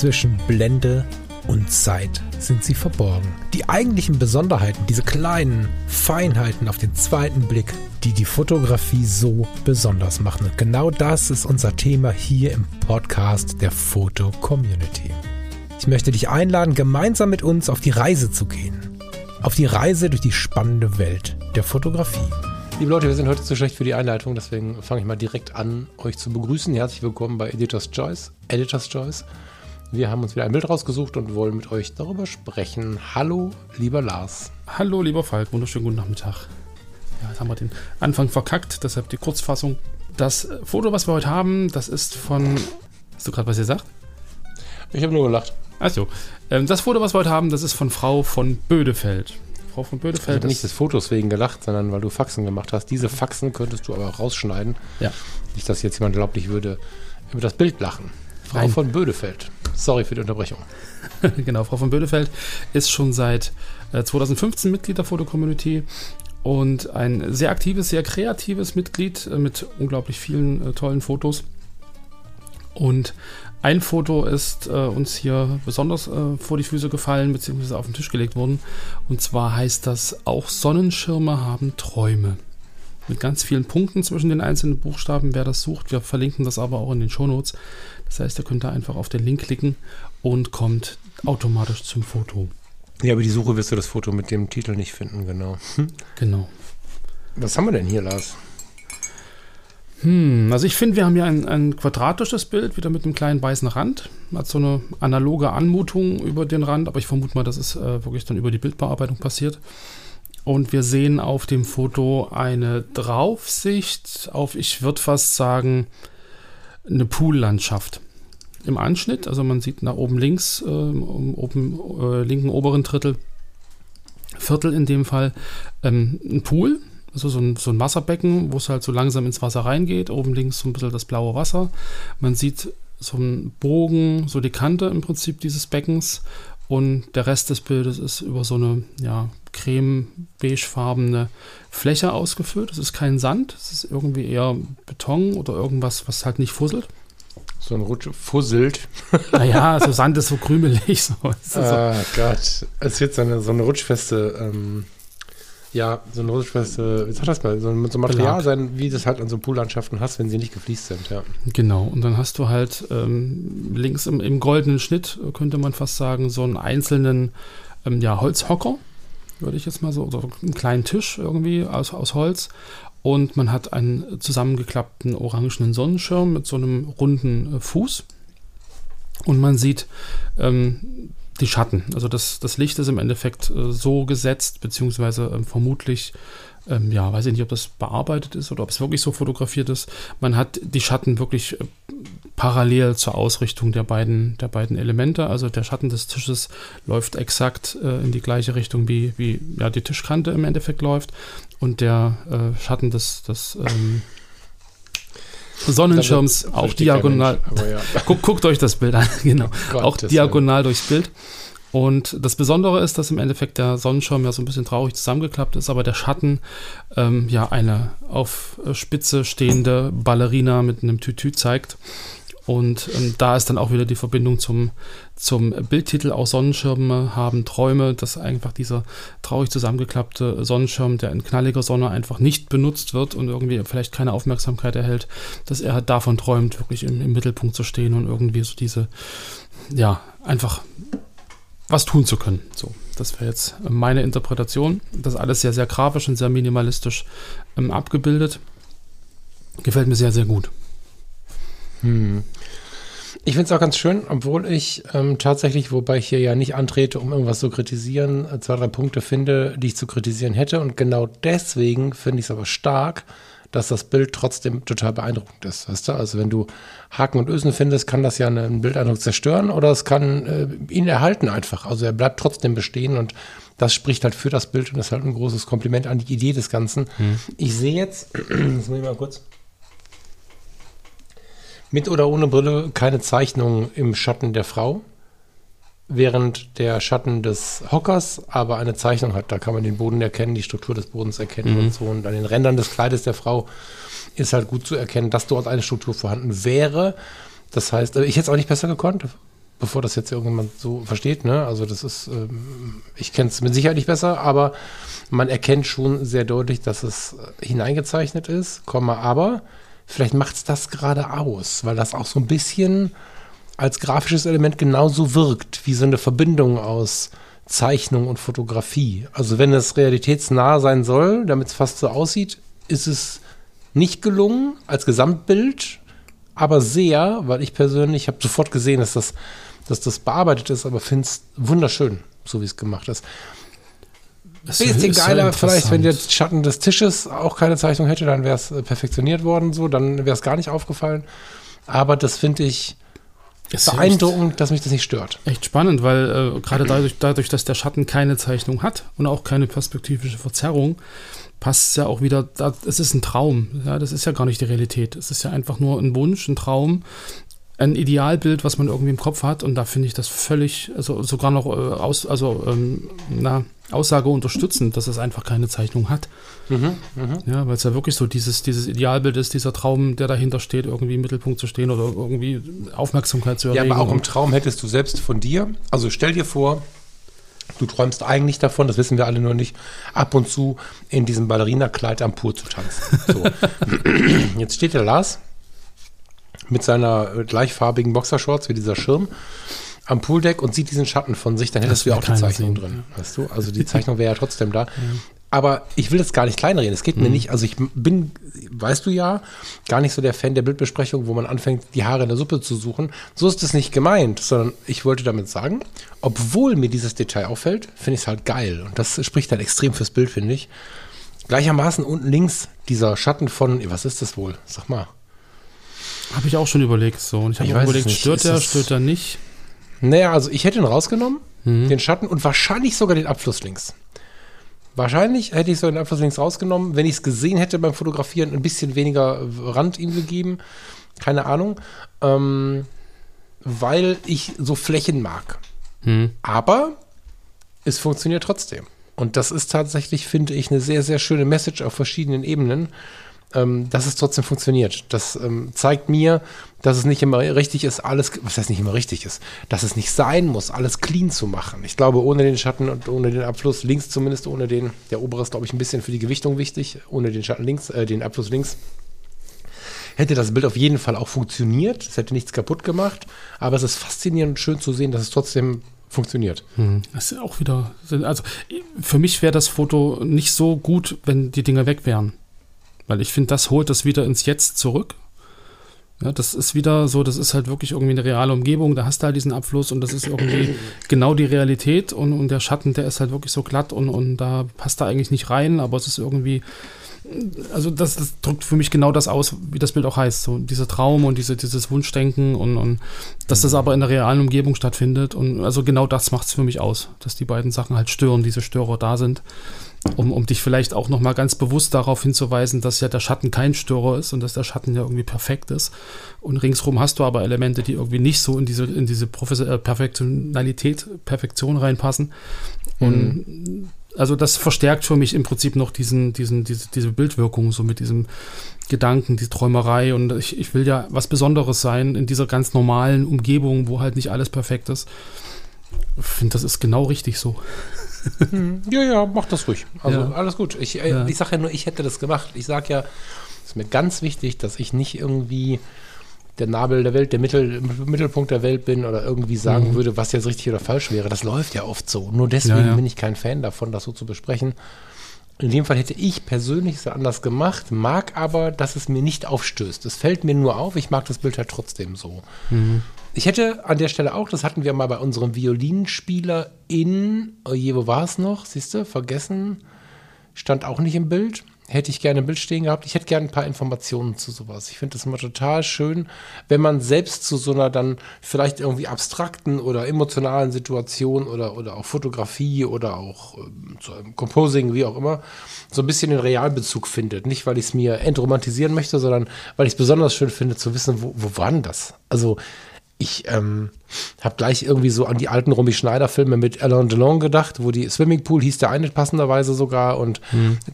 zwischen Blende und Zeit sind sie verborgen. Die eigentlichen Besonderheiten, diese kleinen Feinheiten auf den zweiten Blick, die die Fotografie so besonders machen. Und genau das ist unser Thema hier im Podcast der Foto Community. Ich möchte dich einladen, gemeinsam mit uns auf die Reise zu gehen. Auf die Reise durch die spannende Welt der Fotografie. Liebe Leute, wir sind heute zu schlecht für die Einleitung, deswegen fange ich mal direkt an, euch zu begrüßen. Herzlich willkommen bei Editor's Choice. Editor's Choice. Wir haben uns wieder ein Bild rausgesucht und wollen mit euch darüber sprechen. Hallo, lieber Lars. Hallo, lieber Falk. Wunderschönen guten Nachmittag. Ja, jetzt haben wir den Anfang verkackt, deshalb die Kurzfassung. Das Foto, was wir heute haben, das ist von. Hast du gerade was gesagt? Ich habe nur gelacht. Achso. Ähm, das Foto, was wir heute haben, das ist von Frau von Bödefeld. Frau von Bödefeld. Ich habe nicht des Fotos wegen gelacht, sondern weil du Faxen gemacht hast. Diese Faxen könntest du aber rausschneiden. Ja. Nicht, dass jetzt jemand glaubt, ich würde über das Bild lachen. Frau Nein. von Bödefeld. Sorry für die Unterbrechung. genau, Frau von Bödefeld ist schon seit äh, 2015 Mitglied der Foto-Community und ein sehr aktives, sehr kreatives Mitglied äh, mit unglaublich vielen äh, tollen Fotos. Und ein Foto ist äh, uns hier besonders äh, vor die Füße gefallen, beziehungsweise auf den Tisch gelegt worden. Und zwar heißt das auch Sonnenschirme haben Träume. Mit ganz vielen Punkten zwischen den einzelnen Buchstaben, wer das sucht. Wir verlinken das aber auch in den Shownotes. Das heißt, ihr könnt da einfach auf den Link klicken und kommt automatisch zum Foto. Ja, aber die Suche wirst du das Foto mit dem Titel nicht finden, genau. Genau. Was haben wir denn hier, Lars? Hm, also ich finde, wir haben hier ein, ein quadratisches Bild, wieder mit einem kleinen weißen Rand. Hat so eine analoge Anmutung über den Rand, aber ich vermute mal, das ist äh, wirklich dann über die Bildbearbeitung passiert. Und wir sehen auf dem Foto eine Draufsicht auf, ich würde fast sagen, eine Poollandschaft. Im Anschnitt, also man sieht nach oben links, äh, oben äh, linken oberen Drittel, Viertel in dem Fall, ähm, ein Pool, also so ein, so ein Wasserbecken, wo es halt so langsam ins Wasser reingeht. Oben links so ein bisschen das blaue Wasser. Man sieht so einen Bogen, so die Kante im Prinzip dieses Beckens. Und der Rest des Bildes ist über so eine ja, creme-beigefarbene Fläche ausgefüllt. Es ist kein Sand, es ist irgendwie eher Beton oder irgendwas, was halt nicht fusselt. So ein Rutsch fusselt. Naja, so Sand ist so krümelig. So. Ist so. Ah, Gott. Es wird so eine, so eine rutschfeste, ähm, ja, so eine rutschfeste, wie sag das mal, so ein, so ein Material Belag. sein, wie das halt an so Poollandschaften hast, wenn sie nicht gefliest sind, ja. Genau, und dann hast du halt ähm, links im, im goldenen Schnitt, äh, könnte man fast sagen, so einen einzelnen ähm, ja, Holzhocker, würde ich jetzt mal so, oder einen kleinen Tisch irgendwie aus, aus Holz. Und man hat einen zusammengeklappten orangenen Sonnenschirm mit so einem runden äh, Fuß. Und man sieht ähm, die Schatten. Also das, das Licht ist im Endeffekt äh, so gesetzt, beziehungsweise ähm, vermutlich, ähm, ja, weiß ich nicht, ob das bearbeitet ist oder ob es wirklich so fotografiert ist. Man hat die Schatten wirklich äh, parallel zur Ausrichtung der beiden, der beiden Elemente. Also der Schatten des Tisches läuft exakt äh, in die gleiche Richtung, wie, wie ja, die Tischkante im Endeffekt läuft. Und der äh, Schatten des, des ähm, Sonnenschirms auch diagonal. Mensch, ja. Guckt, guckt euch das Bild an, genau. Gottes auch diagonal durchs Bild. Und das Besondere ist, dass im Endeffekt der Sonnenschirm ja so ein bisschen traurig zusammengeklappt ist, aber der Schatten ähm, ja eine auf äh, Spitze stehende Ballerina mit einem Tütü zeigt. Und ähm, da ist dann auch wieder die Verbindung zum, zum Bildtitel, auch Sonnenschirme haben Träume, dass einfach dieser traurig zusammengeklappte Sonnenschirm, der in knalliger Sonne einfach nicht benutzt wird und irgendwie vielleicht keine Aufmerksamkeit erhält, dass er halt davon träumt, wirklich im, im Mittelpunkt zu stehen und irgendwie so diese, ja, einfach was tun zu können. So, das wäre jetzt meine Interpretation. Das alles sehr, sehr grafisch und sehr minimalistisch ähm, abgebildet. Gefällt mir sehr, sehr gut. Hm. Ich finde es auch ganz schön, obwohl ich ähm, tatsächlich, wobei ich hier ja nicht antrete, um irgendwas zu kritisieren, äh, zwei, drei Punkte finde, die ich zu kritisieren hätte. Und genau deswegen finde ich es aber stark, dass das Bild trotzdem total beeindruckend ist. Weißt du? Also wenn du Haken und Ösen findest, kann das ja einen Bildeindruck zerstören oder es kann äh, ihn erhalten einfach. Also er bleibt trotzdem bestehen und das spricht halt für das Bild und ist halt ein großes Kompliment an die Idee des Ganzen. Ich sehe jetzt, das muss ich mal kurz, mit oder ohne Brille keine Zeichnung im Schatten der Frau, während der Schatten des Hockers aber eine Zeichnung hat. Da kann man den Boden erkennen, die Struktur des Bodens erkennen und so. Und an den Rändern des Kleides der Frau ist halt gut zu erkennen, dass dort eine Struktur vorhanden wäre. Das heißt, äh, ich hätte es auch nicht besser gekonnt. bevor das jetzt irgendjemand so versteht. Ne? Also das ist, ähm, ich kenne es mit Sicherheit nicht besser, aber man erkennt schon sehr deutlich, dass es äh, hineingezeichnet ist, Komma, aber vielleicht macht es das gerade aus, weil das auch so ein bisschen als grafisches Element genauso wirkt, wie so eine Verbindung aus Zeichnung und Fotografie. Also wenn es realitätsnah sein soll, damit es fast so aussieht, ist es nicht gelungen als Gesamtbild, aber sehr, weil ich persönlich habe sofort gesehen, dass das, dass das bearbeitet ist, aber finde es wunderschön, so wie es gemacht ist. Das Bisschen geiler, vielleicht, wenn der. Schatten des Tisches auch keine Zeichnung hätte, dann wäre es äh, perfektioniert worden, so, dann wäre es gar nicht aufgefallen. Aber das finde ich ja beeindruckend, dass mich das nicht stört. Echt, spannend, weil äh, gerade dadurch, dadurch, dass der Schatten keine Zeichnung hat und auch keine perspektivische Verzerrung, passt es ja auch wieder, es ist ein Traum. Ja, das ist ja gar nicht die Realität. Es ist ja einfach nur ein Wunsch, ein Traum, ein Idealbild, was man irgendwie im Kopf hat. Und da finde ich das völlig, also sogar noch äh, aus, also, ähm, na, Aussage unterstützend, dass es einfach keine Zeichnung hat. Ja, weil es ja wirklich so dieses, dieses Idealbild ist, dieser Traum, der dahinter steht, irgendwie im Mittelpunkt zu stehen oder irgendwie Aufmerksamkeit zu Ja, erregen. aber auch im Traum hättest du selbst von dir, also stell dir vor, du träumst eigentlich davon, das wissen wir alle nur nicht, ab und zu in diesem Ballerinakleid am Pool zu tanzen. So. Jetzt steht der Lars mit seiner äh, gleichfarbigen Boxershorts wie dieser Schirm am Pooldeck und sieht diesen Schatten von sich, dann hättest du ja auch die Zeichnung sehen. drin, weißt du? Also die Zeichnung wäre ja trotzdem da. Aber ich will das gar nicht kleinreden. Es geht Mhm. mir nicht, also ich bin, weißt du ja, gar nicht so der Fan der Bildbesprechung, wo man anfängt, die Haare in der Suppe zu suchen. So ist es nicht gemeint, sondern ich wollte damit sagen, obwohl mir dieses Detail auffällt, finde ich es halt geil. Und das spricht dann extrem fürs Bild, finde ich. Gleichermaßen unten links dieser Schatten von, was ist das wohl? Sag mal. Habe ich auch schon überlegt. So. Und ich habe auch überlegt, stört er, stört er nicht? Naja, also ich hätte ihn rausgenommen, Mhm. den Schatten und wahrscheinlich sogar den Abfluss links. Wahrscheinlich hätte ich so den Abfluss links rausgenommen, wenn ich es gesehen hätte beim Fotografieren, ein bisschen weniger Rand ihm gegeben. Keine Ahnung. Ähm, weil ich so Flächen mag. Hm. Aber es funktioniert trotzdem. Und das ist tatsächlich, finde ich, eine sehr, sehr schöne Message auf verschiedenen Ebenen, ähm, dass es trotzdem funktioniert. Das ähm, zeigt mir, dass es nicht immer richtig ist, alles, was heißt nicht immer richtig ist, dass es nicht sein muss, alles clean zu machen. Ich glaube, ohne den Schatten und ohne den Abfluss links zumindest, ohne den, der obere ist, glaube ich, ein bisschen für die Gewichtung wichtig, ohne den Schatten links, äh, den Abfluss links, hätte das Bild auf jeden Fall auch funktioniert. Es hätte nichts kaputt gemacht, aber es ist faszinierend und schön zu sehen, dass es trotzdem funktioniert. Das ist auch wieder. Also für mich wäre das Foto nicht so gut, wenn die Dinger weg wären. Weil ich finde, das holt das wieder ins Jetzt zurück. Ja, das ist wieder so, das ist halt wirklich irgendwie eine reale Umgebung, da hast du halt diesen Abfluss und das ist irgendwie genau die Realität und, und der Schatten, der ist halt wirklich so glatt und, und da passt da eigentlich nicht rein, aber es ist irgendwie, also das, das drückt für mich genau das aus, wie das Bild auch heißt, so dieser Traum und diese, dieses Wunschdenken und, und dass das aber in der realen Umgebung stattfindet. Und also genau das macht es für mich aus, dass die beiden Sachen halt stören, diese Störer da sind. Um, um dich vielleicht auch noch mal ganz bewusst darauf hinzuweisen, dass ja der Schatten kein Störer ist und dass der Schatten ja irgendwie perfekt ist. Und ringsrum hast du aber Elemente, die irgendwie nicht so in diese, in diese Profes äh, Perfektionalität, Perfektion reinpassen. Und also das verstärkt für mich im Prinzip noch diesen, diesen, diese, diese Bildwirkung, so mit diesem Gedanken, die Träumerei. Und ich, ich will ja was Besonderes sein in dieser ganz normalen Umgebung, wo halt nicht alles perfekt ist. Ich finde, das ist genau richtig so. Ja, ja, mach das ruhig. Also Ja. alles gut. Ich, äh, Ja. ich sage ja nur, ich hätte das gemacht. Ich sage ja, es ist mir ganz wichtig, dass ich nicht irgendwie der Nabel der Welt, der Mittel, Mittelpunkt der Welt bin oder irgendwie sagen würde, was jetzt richtig oder falsch wäre. Das läuft ja oft so. Nur deswegen Ja, ja. bin ich kein Fan davon, das so zu besprechen. In dem Fall hätte ich persönlich es anders gemacht, mag aber, dass es mir nicht aufstößt. Es fällt mir nur auf, ich mag das Bild halt trotzdem so. Ich hätte an der Stelle auch, das hatten wir mal bei unserem Violinspieler in, oh je, wo war es noch? Siehst du, vergessen, stand auch nicht im Bild. Hätte ich gerne im Bild stehen gehabt. Ich hätte gerne ein paar Informationen zu sowas. Ich finde das immer total schön, wenn man selbst zu so einer dann vielleicht irgendwie abstrakten oder emotionalen Situation oder, oder auch Fotografie oder auch ähm, zu einem Composing, wie auch immer, so ein bisschen den Realbezug findet. Nicht, weil ich es mir entromantisieren möchte, sondern weil ich es besonders schön finde zu wissen, wo, wo war denn das? Also ich ähm, habe gleich irgendwie so an die alten Romy Schneider-Filme mit Alain Delon gedacht, wo die Swimmingpool hieß der eine passenderweise sogar und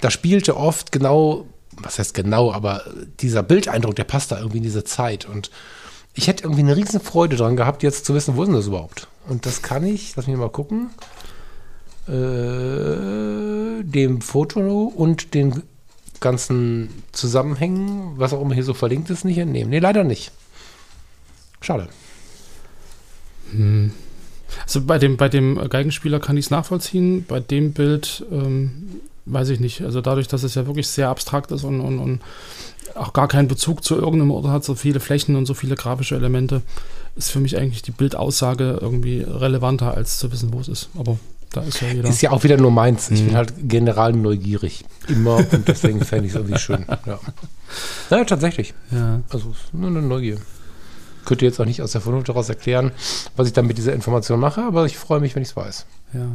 da spielte oft genau, was heißt genau, aber dieser Bildeindruck, der passt da irgendwie in diese Zeit und ich hätte irgendwie eine riesen Freude dran gehabt, jetzt zu wissen, wo ist denn das überhaupt? Und das kann ich, lass mich mal gucken, äh, dem Foto und den ganzen Zusammenhängen, was auch immer hier so verlinkt ist, nicht entnehmen. Nee, leider nicht. Schade. Hm. Also bei dem, bei dem Geigenspieler kann ich es nachvollziehen. Bei dem Bild ähm, weiß ich nicht. Also dadurch, dass es ja wirklich sehr abstrakt ist und, und, und auch gar keinen Bezug zu irgendeinem Ort hat, so viele Flächen und so viele grafische Elemente, ist für mich eigentlich die Bildaussage irgendwie relevanter, als zu wissen, wo es ist. Aber da ist ja jeder. Ist ja auch wieder nur meins. Ich mhm. bin halt general neugierig. Immer. Und deswegen fände ich es irgendwie schön. Ja. Naja, tatsächlich. Ja. Also nur eine Neugier. Könnte jetzt auch nicht aus der Vernunft daraus erklären, was ich dann mit dieser Information mache, aber ich freue mich, wenn ich es weiß. Ja.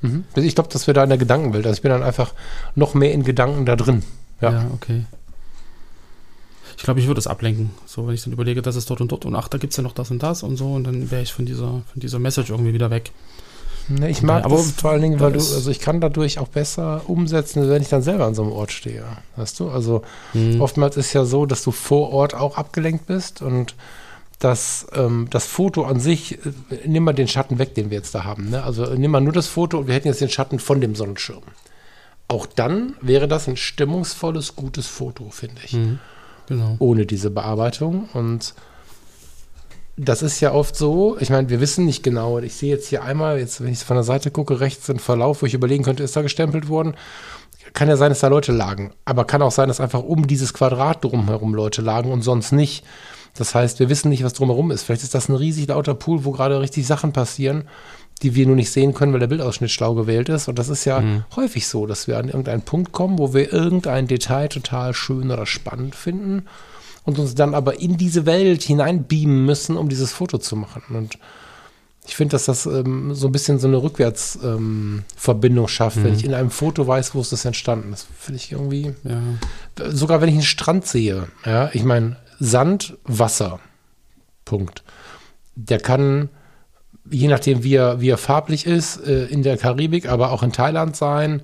Mhm. Ich glaube, dass wir da in der Gedankenwelt, also ich bin dann einfach noch mehr in Gedanken da drin. Ja, ja okay. Ich glaube, ich würde es ablenken. So, wenn ich dann überlege, das ist dort und dort und ach, da gibt es ja noch das und das und so und dann wäre ich von dieser, von dieser Message irgendwie wieder weg. Ne, ich mag aber das vor allen Dingen, weil du, also ich kann dadurch auch besser umsetzen, wenn ich dann selber an so einem Ort stehe. Weißt du? Also mhm. oftmals ist ja so, dass du vor Ort auch abgelenkt bist und dass ähm, das Foto an sich, äh, nimm mal den Schatten weg, den wir jetzt da haben. Ne? Also nimm mal nur das Foto und wir hätten jetzt den Schatten von dem Sonnenschirm. Auch dann wäre das ein stimmungsvolles, gutes Foto, finde ich. Mhm. Genau. Ohne diese Bearbeitung. Und das ist ja oft so, ich meine, wir wissen nicht genau. Ich sehe jetzt hier einmal, jetzt, wenn ich von der Seite gucke, rechts ein Verlauf, wo ich überlegen könnte, ist da gestempelt worden. Kann ja sein, dass da Leute lagen. Aber kann auch sein, dass einfach um dieses Quadrat drumherum Leute lagen und sonst nicht. Das heißt, wir wissen nicht, was drumherum ist. Vielleicht ist das ein riesig lauter Pool, wo gerade richtig Sachen passieren, die wir nur nicht sehen können, weil der Bildausschnitt schlau gewählt ist. Und das ist ja mhm. häufig so, dass wir an irgendeinen Punkt kommen, wo wir irgendein Detail total schön oder spannend finden und uns dann aber in diese Welt hineinbeamen müssen, um dieses Foto zu machen. Und ich finde, dass das ähm, so ein bisschen so eine Rückwärtsverbindung ähm, schafft, mhm. wenn ich in einem Foto weiß, wo ist das entstanden. Das finde ich irgendwie. Ja. Sogar wenn ich einen Strand sehe, ja, ich meine, Sand, Wasser. Punkt. Der kann, je nachdem, wie er, wie er farblich ist, äh, in der Karibik, aber auch in Thailand sein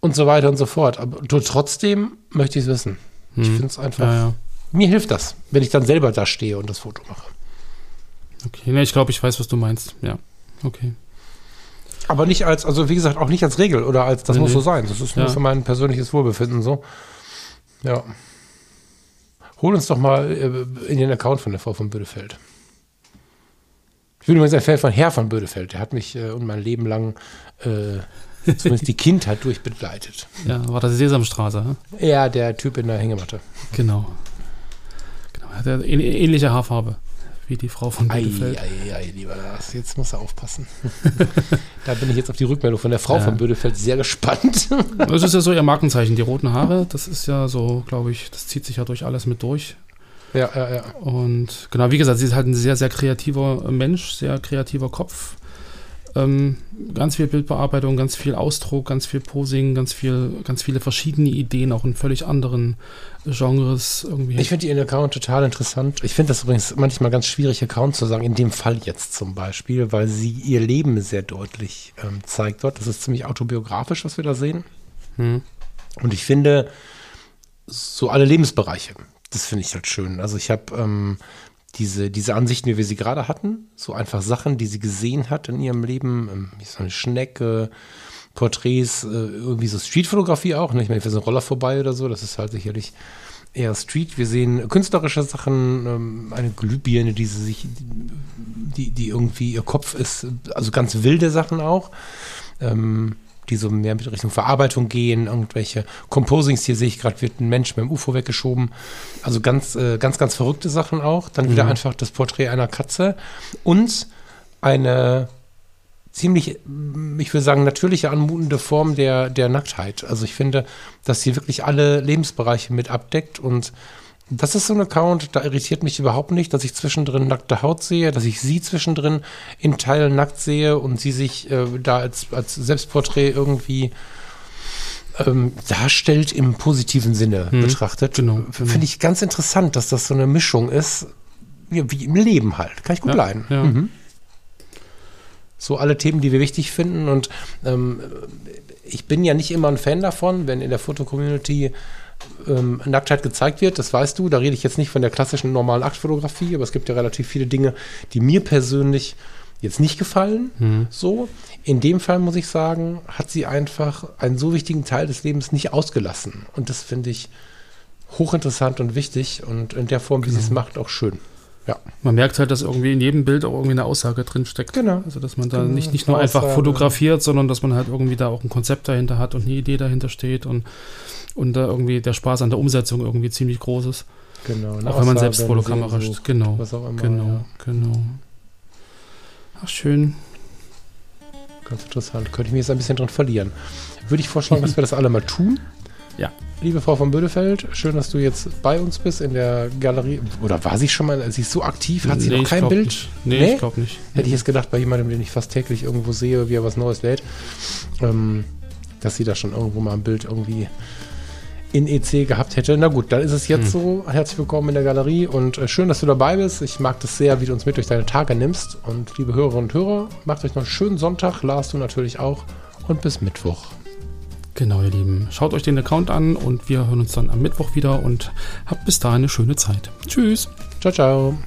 und so weiter und so fort. Aber trotzdem möchte ich es wissen. Mhm. Ich finde es einfach. Ja, ja mir hilft das, wenn ich dann selber da stehe und das Foto mache. Okay, ne, ich glaube, ich weiß, was du meinst. Ja, okay. Aber nicht als, also wie gesagt, auch nicht als Regel oder als, das nee, muss so sein. Das ist nur ja. für mein persönliches Wohlbefinden so. Ja. Hol uns doch mal äh, in den Account von der Frau von Bödefeld. Ich bin übrigens ein Fan von Herr von Bödefeld. Der hat mich äh, und mein Leben lang äh, zumindest die Kindheit durchbegleitet. Ja, war das die Sesamstraße? He? Ja, der Typ in der Hängematte. Genau. Hat er ähnliche Haarfarbe wie die Frau von Bödefeld. Ei, ei, ei, lieber Lars, jetzt muss er aufpassen. da bin ich jetzt auf die Rückmeldung von der Frau ja. von Bödefeld sehr gespannt. das ist ja so ihr Markenzeichen, die roten Haare. Das ist ja so, glaube ich, das zieht sich ja durch alles mit durch. Ja, ja, ja. Und genau, wie gesagt, sie ist halt ein sehr, sehr kreativer Mensch, sehr kreativer Kopf. Ähm, ganz viel Bildbearbeitung, ganz viel Ausdruck, ganz viel Posing, ganz viel, ganz viele verschiedene Ideen, auch in völlig anderen Genres irgendwie. Ich finde ihren Account total interessant. Ich finde das übrigens manchmal ganz schwierig, Account zu sagen, in dem Fall jetzt zum Beispiel, weil sie ihr Leben sehr deutlich ähm, zeigt dort. Das ist ziemlich autobiografisch, was wir da sehen. Hm. Und ich finde, so alle Lebensbereiche, das finde ich halt schön. Also ich habe ähm, diese, diese Ansichten, wie wir sie gerade hatten, so einfach Sachen, die sie gesehen hat in ihrem Leben, ähm, wie so eine Schnecke, Porträts, äh, irgendwie so Streetfotografie auch. Ne? Ich meine, ich so ein Roller vorbei oder so, das ist halt sicherlich eher Street. Wir sehen künstlerische Sachen, ähm, eine Glühbirne, die sie sich, die, die irgendwie ihr Kopf ist, also ganz wilde Sachen auch. Ähm, die so mehr mit Richtung Verarbeitung gehen, irgendwelche Composings. Hier sehe ich gerade, wird ein Mensch mit dem UFO weggeschoben. Also ganz, äh, ganz, ganz verrückte Sachen auch. Dann wieder mhm. einfach das Porträt einer Katze und eine ziemlich, ich würde sagen, natürliche anmutende Form der, der Nacktheit. Also ich finde, dass sie wirklich alle Lebensbereiche mit abdeckt und das ist so ein Account, da irritiert mich überhaupt nicht, dass ich zwischendrin nackte Haut sehe, dass ich sie zwischendrin in Teilen nackt sehe und sie sich äh, da als, als Selbstporträt irgendwie ähm, darstellt im positiven Sinne hm, betrachtet. Genau, Finde ich ganz interessant, dass das so eine Mischung ist, wie, im Leben halt. Kann ich gut ja, leiden. Ja. Mhm. So alle Themen, die wir wichtig finden. Und ähm, ich bin ja nicht immer ein Fan davon, wenn in der Fotocommunity ähm, Nacktheit gezeigt wird, das weißt du. Da rede ich jetzt nicht von der klassischen normalen Aktfotografie, aber es gibt ja relativ viele Dinge, die mir persönlich jetzt nicht gefallen. Mhm. So. In dem Fall muss ich sagen, hat sie einfach einen so wichtigen Teil des Lebens nicht ausgelassen. Und das finde ich hochinteressant und wichtig und in der Form, wie sie es Genau. macht, auch schön. Ja. Man merkt halt, dass irgendwie in jedem Bild auch irgendwie eine Aussage drin steckt. Genau. Also, dass man da Genau, nicht, nicht nur einfach Aussage. fotografiert, sondern dass man halt irgendwie da auch ein Konzept dahinter hat und eine Idee dahinter steht und, und da irgendwie der Spaß an der Umsetzung irgendwie ziemlich groß ist. Genau. auch wenn man Aussage, selbst vor der Kamera steht. Genau. Was auch immer. Genau, Ja. genau. Ach, schön. Ganz interessant. Könnte ich mich jetzt ein bisschen dran verlieren. Würde ich vorschlagen, dass wir das alle mal tun. Ja. Liebe Frau von Bödefeld, schön, dass du jetzt bei uns bist in der Galerie. Oder war sie schon mal? Sie ist so aktiv, hat sie Nee, noch kein Bild? Nicht. Nee, Nee? ich glaube nicht. Hätte ich jetzt gedacht, bei jemandem, den ich fast täglich irgendwo sehe, wie er was Neues lädt, ähm, dass sie da schon irgendwo mal ein Bild irgendwie in EC gehabt hätte. Na gut, dann ist es jetzt Hm. so. Herzlich willkommen in der Galerie und äh, schön, dass du dabei bist. Ich mag das sehr, wie du uns mit durch deine Tage nimmst. Und liebe Hörerinnen und Hörer, macht euch noch einen schönen Sonntag. Lars, du natürlich auch. Und bis Mittwoch. Genau, ihr Lieben. Schaut euch den Account an und wir hören uns dann am Mittwoch wieder und habt bis dahin eine schöne Zeit. Tschüss. Ciao, ciao.